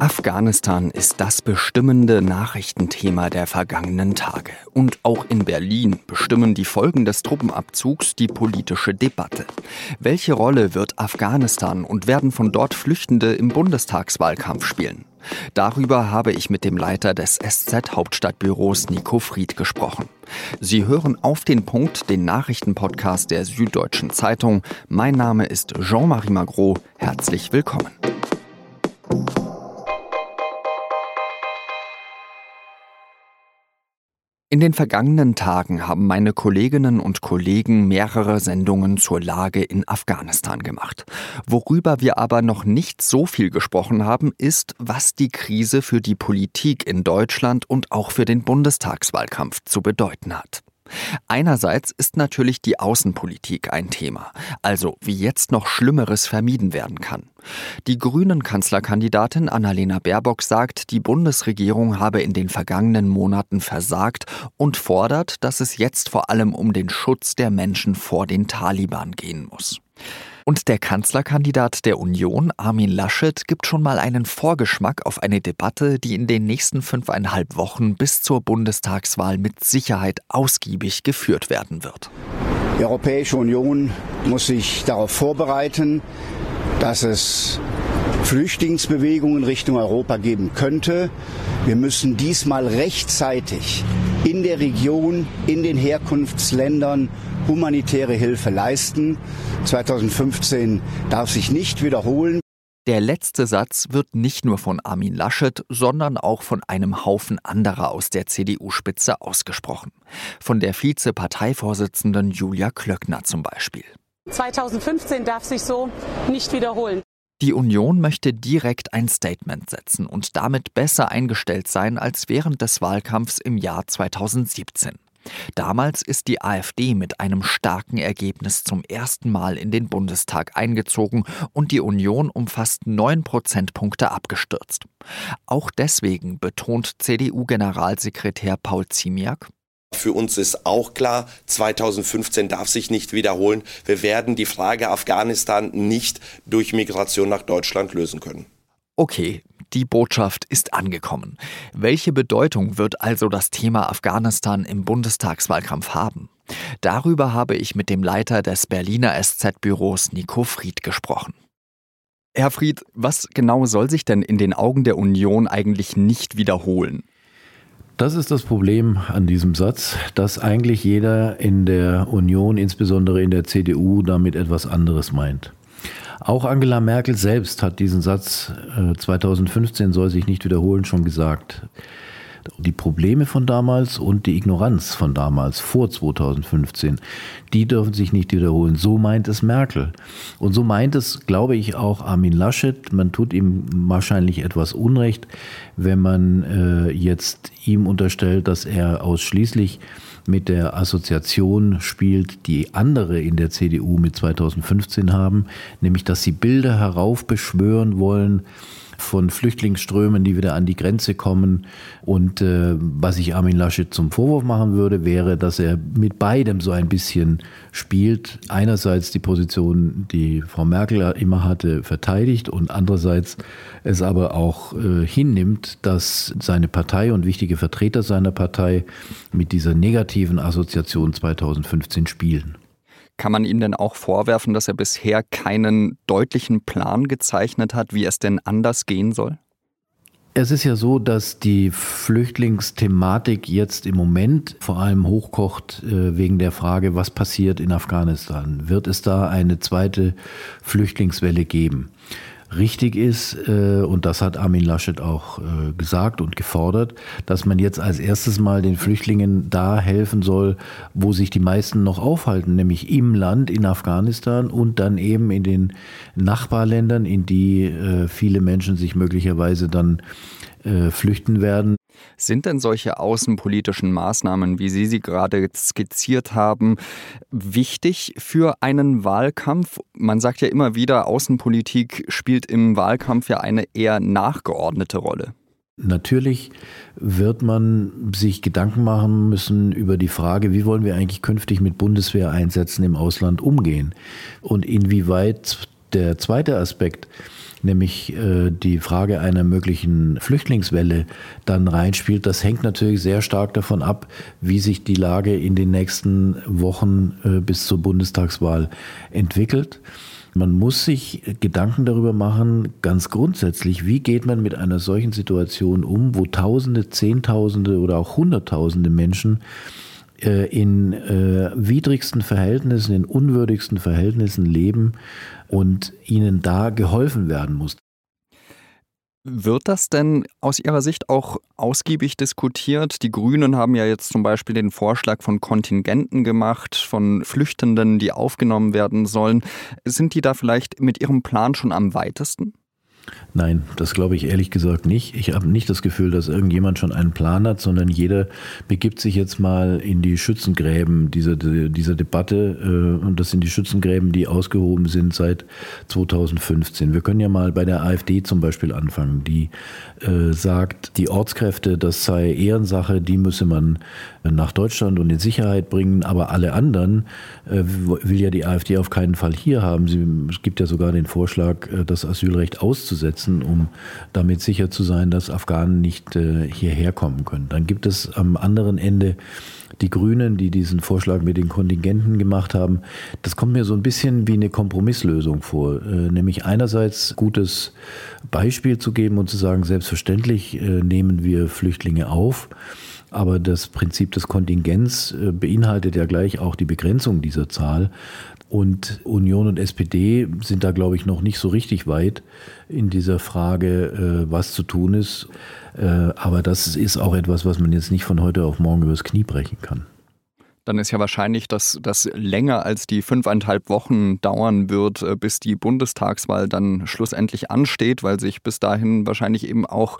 Afghanistan ist das bestimmende Nachrichtenthema der vergangenen Tage. Und auch in Berlin bestimmen die Folgen des Truppenabzugs die politische Debatte. Welche Rolle wird Afghanistan und werden von dort Flüchtende im Bundestagswahlkampf spielen? Darüber habe ich mit dem Leiter des SZ Hauptstadtbüros Nico Fried gesprochen. Sie hören auf den Punkt den Nachrichtenpodcast der Süddeutschen Zeitung. Mein Name ist Jean-Marie Magro. Herzlich willkommen. In den vergangenen Tagen haben meine Kolleginnen und Kollegen mehrere Sendungen zur Lage in Afghanistan gemacht. Worüber wir aber noch nicht so viel gesprochen haben, ist, was die Krise für die Politik in Deutschland und auch für den Bundestagswahlkampf zu bedeuten hat. Einerseits ist natürlich die Außenpolitik ein Thema, also wie jetzt noch Schlimmeres vermieden werden kann. Die grünen Kanzlerkandidatin Annalena Baerbock sagt, die Bundesregierung habe in den vergangenen Monaten versagt und fordert, dass es jetzt vor allem um den Schutz der Menschen vor den Taliban gehen muss. Und der Kanzlerkandidat der Union, Armin Laschet, gibt schon mal einen Vorgeschmack auf eine Debatte, die in den nächsten fünfeinhalb Wochen bis zur Bundestagswahl mit Sicherheit ausgiebig geführt werden wird. Die Europäische Union muss sich darauf vorbereiten, dass es Flüchtlingsbewegungen Richtung Europa geben könnte. Wir müssen diesmal rechtzeitig in der Region, in den Herkunftsländern humanitäre Hilfe leisten. 2015 darf sich nicht wiederholen. Der letzte Satz wird nicht nur von Armin Laschet, sondern auch von einem Haufen anderer aus der CDU-Spitze ausgesprochen. Von der Vize-Parteivorsitzenden Julia Klöckner zum Beispiel. 2015 darf sich so nicht wiederholen. Die Union möchte direkt ein Statement setzen und damit besser eingestellt sein als während des Wahlkampfs im Jahr 2017. Damals ist die AfD mit einem starken Ergebnis zum ersten Mal in den Bundestag eingezogen und die Union um fast neun Prozentpunkte abgestürzt. Auch deswegen betont CDU-Generalsekretär Paul Ziemiak, für uns ist auch klar, 2015 darf sich nicht wiederholen. Wir werden die Frage Afghanistan nicht durch Migration nach Deutschland lösen können. Okay, die Botschaft ist angekommen. Welche Bedeutung wird also das Thema Afghanistan im Bundestagswahlkampf haben? Darüber habe ich mit dem Leiter des Berliner SZ-Büros Nico Fried gesprochen. Herr Fried, was genau soll sich denn in den Augen der Union eigentlich nicht wiederholen? Das ist das Problem an diesem Satz, dass eigentlich jeder in der Union, insbesondere in der CDU, damit etwas anderes meint. Auch Angela Merkel selbst hat diesen Satz 2015 äh, soll sich nicht wiederholen schon gesagt. Die Probleme von damals und die Ignoranz von damals vor 2015, die dürfen sich nicht wiederholen. So meint es Merkel. Und so meint es, glaube ich, auch Armin Laschet. Man tut ihm wahrscheinlich etwas Unrecht, wenn man äh, jetzt ihm unterstellt, dass er ausschließlich mit der Assoziation spielt, die andere in der CDU mit 2015 haben, nämlich dass sie Bilder heraufbeschwören wollen, von Flüchtlingsströmen, die wieder an die Grenze kommen. Und äh, was ich Armin Laschet zum Vorwurf machen würde, wäre, dass er mit beidem so ein bisschen spielt. Einerseits die Position, die Frau Merkel immer hatte, verteidigt und andererseits es aber auch äh, hinnimmt, dass seine Partei und wichtige Vertreter seiner Partei mit dieser negativen Assoziation 2015 spielen. Kann man ihm denn auch vorwerfen, dass er bisher keinen deutlichen Plan gezeichnet hat, wie es denn anders gehen soll? Es ist ja so, dass die Flüchtlingsthematik jetzt im Moment vor allem hochkocht äh, wegen der Frage, was passiert in Afghanistan. Wird es da eine zweite Flüchtlingswelle geben? Richtig ist, äh, und das hat Armin Laschet auch äh, gesagt und gefordert, dass man jetzt als erstes mal den Flüchtlingen da helfen soll, wo sich die meisten noch aufhalten, nämlich im Land, in Afghanistan und dann eben in den Nachbarländern, in die äh, viele Menschen sich möglicherweise dann flüchten werden. Sind denn solche außenpolitischen Maßnahmen, wie Sie sie gerade skizziert haben, wichtig für einen Wahlkampf? Man sagt ja immer wieder, Außenpolitik spielt im Wahlkampf ja eine eher nachgeordnete Rolle. Natürlich wird man sich Gedanken machen müssen über die Frage, wie wollen wir eigentlich künftig mit Bundeswehreinsätzen im Ausland umgehen und inwieweit der zweite Aspekt, nämlich äh, die Frage einer möglichen Flüchtlingswelle dann reinspielt, das hängt natürlich sehr stark davon ab, wie sich die Lage in den nächsten Wochen äh, bis zur Bundestagswahl entwickelt. Man muss sich Gedanken darüber machen, ganz grundsätzlich, wie geht man mit einer solchen Situation um, wo Tausende, Zehntausende oder auch Hunderttausende Menschen in äh, widrigsten Verhältnissen, in unwürdigsten Verhältnissen leben und ihnen da geholfen werden muss. Wird das denn aus Ihrer Sicht auch ausgiebig diskutiert? Die Grünen haben ja jetzt zum Beispiel den Vorschlag von Kontingenten gemacht, von Flüchtenden, die aufgenommen werden sollen. Sind die da vielleicht mit ihrem Plan schon am weitesten? Nein, das glaube ich ehrlich gesagt nicht. Ich habe nicht das Gefühl, dass irgendjemand schon einen Plan hat, sondern jeder begibt sich jetzt mal in die Schützengräben dieser, dieser Debatte. Äh, und das sind die Schützengräben, die ausgehoben sind seit 2015. Wir können ja mal bei der AfD zum Beispiel anfangen, die äh, sagt, die Ortskräfte, das sei Ehrensache, die müsse man nach Deutschland und in Sicherheit bringen, aber alle anderen äh, will ja die AfD auf keinen Fall hier haben. Sie, es gibt ja sogar den Vorschlag, das Asylrecht auszusetzen, um damit sicher zu sein, dass Afghanen nicht äh, hierher kommen können. Dann gibt es am anderen Ende die Grünen, die diesen Vorschlag mit den Kontingenten gemacht haben, das kommt mir so ein bisschen wie eine Kompromisslösung vor. Äh, nämlich einerseits gutes Beispiel zu geben und zu sagen, selbstverständlich äh, nehmen wir Flüchtlinge auf. Aber das Prinzip des Kontingents äh, beinhaltet ja gleich auch die Begrenzung dieser Zahl. Und Union und SPD sind da, glaube ich, noch nicht so richtig weit in dieser Frage, äh, was zu tun ist. Äh, aber das ist auch etwas, was man jetzt nicht von heute auf morgen übers Knie brechen kann dann ist ja wahrscheinlich, dass das länger als die fünfeinhalb Wochen dauern wird, bis die Bundestagswahl dann schlussendlich ansteht, weil sich bis dahin wahrscheinlich eben auch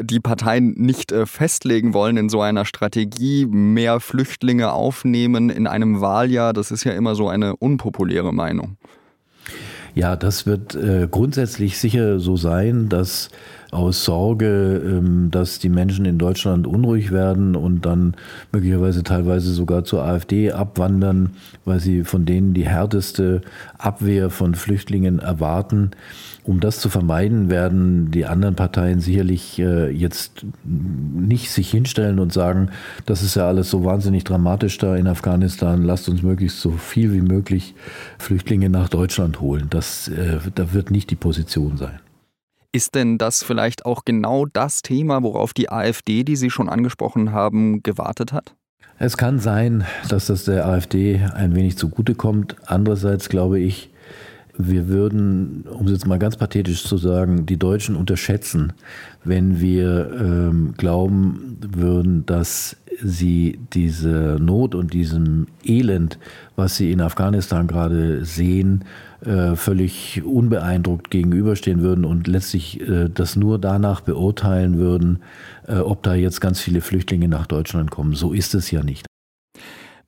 die Parteien nicht äh, festlegen wollen in so einer Strategie, mehr Flüchtlinge aufnehmen in einem Wahljahr. Das ist ja immer so eine unpopuläre Meinung. Ja, das wird äh, grundsätzlich sicher so sein, dass aus Sorge, ähm, dass die Menschen in Deutschland unruhig werden und dann möglicherweise teilweise sogar zur AfD abwandern, weil sie von denen die härteste Abwehr von Flüchtlingen erwarten. Um das zu vermeiden, werden die anderen Parteien sicherlich äh, jetzt nicht sich hinstellen und sagen, das ist ja alles so wahnsinnig dramatisch da in Afghanistan, lasst uns möglichst so viel wie möglich Flüchtlinge nach Deutschland holen. Das, äh, da wird nicht die Position sein. Ist denn das vielleicht auch genau das Thema, worauf die AfD, die Sie schon angesprochen haben, gewartet hat? Es kann sein, dass das der AfD ein wenig zugutekommt. Andererseits glaube ich, wir würden, um es jetzt mal ganz pathetisch zu sagen, die Deutschen unterschätzen, wenn wir ähm, glauben würden, dass sie diese Not und diesem Elend, was sie in Afghanistan gerade sehen, äh, völlig unbeeindruckt gegenüberstehen würden und letztlich äh, das nur danach beurteilen würden, äh, ob da jetzt ganz viele Flüchtlinge nach Deutschland kommen. So ist es ja nicht.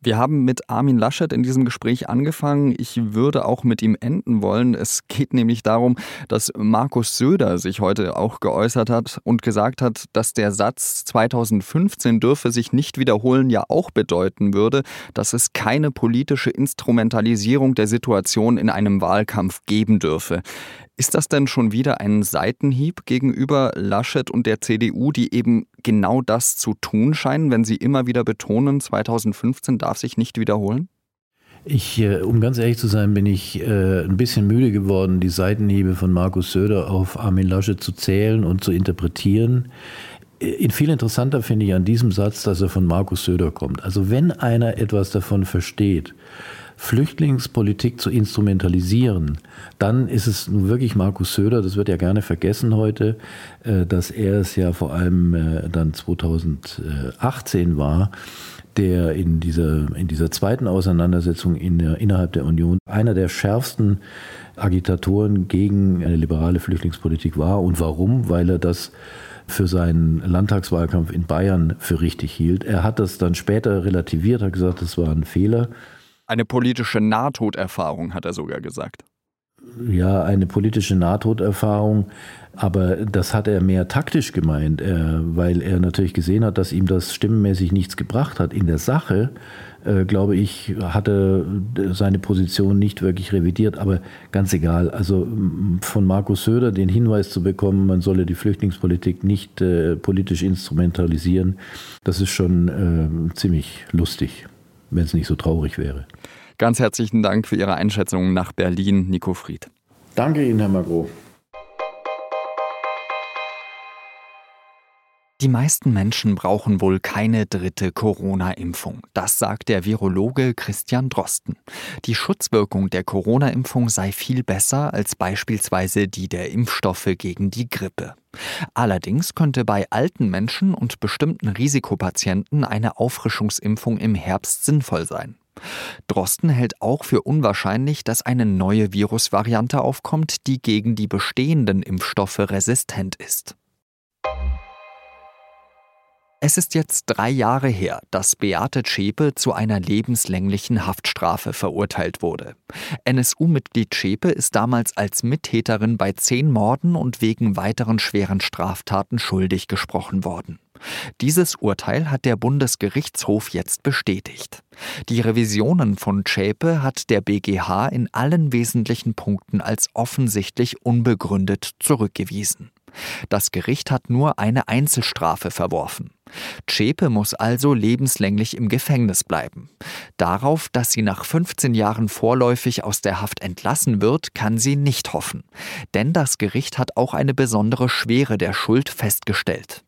Wir haben mit Armin Laschet in diesem Gespräch angefangen. Ich würde auch mit ihm enden wollen. Es geht nämlich darum, dass Markus Söder sich heute auch geäußert hat und gesagt hat, dass der Satz 2015 dürfe sich nicht wiederholen ja auch bedeuten würde, dass es keine politische Instrumentalisierung der Situation in einem Wahlkampf geben dürfe. Ist das denn schon wieder ein Seitenhieb gegenüber Laschet und der CDU, die eben genau das zu tun scheinen, wenn sie immer wieder betonen, 2015 darf sich nicht wiederholen? Ich, äh, um ganz ehrlich zu sein, bin ich äh, ein bisschen müde geworden, die Seitenhiebe von Markus Söder auf Armin Laschet zu zählen und zu interpretieren. In viel interessanter finde ich an diesem Satz, dass er von Markus Söder kommt. Also wenn einer etwas davon versteht, Flüchtlingspolitik zu instrumentalisieren, dann ist es nun wirklich Markus Söder, das wird ja gerne vergessen heute, äh, dass er es ja vor allem äh, dann 2018 war, der in dieser, in dieser zweiten Auseinandersetzung in der, innerhalb der Union einer der schärfsten Agitatoren gegen eine liberale Flüchtlingspolitik war. Und warum? Weil er das für seinen Landtagswahlkampf in Bayern für richtig hielt. Er hat das dann später relativiert, hat gesagt, das war ein Fehler. Eine politische Nahtoderfahrung, hat er sogar gesagt. ja eine politische Nahtoderfahrung, aber das hat er mehr taktisch gemeint, äh, weil er natürlich gesehen hat, dass ihm das stimmenmäßig nichts gebracht hat. In der Sache, äh, glaube ich, hat er seine Position nicht wirklich revidiert, aber ganz egal. Also von Markus Söder den Hinweis zu bekommen, man solle die Flüchtlingspolitik nicht äh, politisch instrumentalisieren, das ist schon ziemlich lustig, wenn es nicht so traurig wäre. Ganz herzlichen Dank für Ihre Einschätzung nach Berlin, Nico Fried. Danke Ihnen, Herr Magro. Die meisten Menschen brauchen wohl keine dritte Corona-Impfung. Das sagt der Virologe Christian Drosten. Die Schutzwirkung der Corona-Impfung sei viel besser als beispielsweise die der Impfstoffe gegen die Grippe. Allerdings könnte bei alten Menschen und bestimmten Risikopatienten eine Auffrischungsimpfung im Herbst sinnvoll sein. Drosten hält auch für unwahrscheinlich, dass eine neue Virusvariante aufkommt, die gegen die bestehenden Impfstoffe resistent ist. Es ist jetzt drei Jahre her, dass Beate Zschäpe zu einer lebenslänglichen Haftstrafe verurteilt wurde. NSU-Mitglied Zschäpe ist damals als Mittäterin bei zehn Morden und wegen weiteren schweren Straftaten schuldig gesprochen worden. Dieses Urteil hat der Bundesgerichtshof jetzt bestätigt. Die Revisionen von Zschäpe hat der BGH in allen wesentlichen Punkten als offensichtlich unbegründet zurückgewiesen. Das Gericht hat nur eine Einzelstrafe verworfen. Zschäpe muss also lebenslänglich im Gefängnis bleiben. Darauf, dass sie nach 15 Jahren vorläufig aus der Haft entlassen wird, kann sie nicht hoffen. Denn das Gericht hat auch eine besondere Schwere der Schuld festgestellt.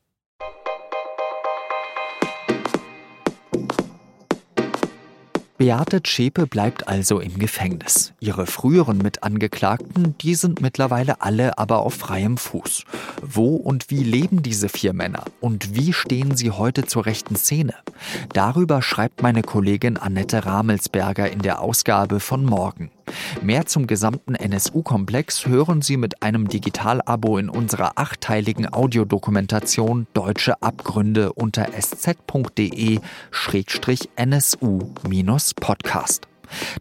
Beate Zschäpe bleibt also im Gefängnis. Ihre früheren Mitangeklagten, die sind mittlerweile alle aber auf freiem Fuß. Wo und wie leben diese vier Männer? Und wie stehen sie heute zur rechten Szene? Darüber schreibt meine Kollegin Annette Ramelsberger in der Ausgabe von morgen. Mehr zum gesamten NSU-Komplex hören Sie mit einem Digitalabo in unserer achteiligen Audiodokumentation Deutsche Abgründe unter sz.de-nsu-podcast.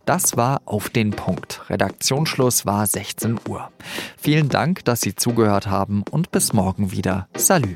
Das war auf den Punkt. Redaktionsschluss war 16 Uhr. Vielen Dank, dass Sie zugehört haben und bis morgen wieder. Salü.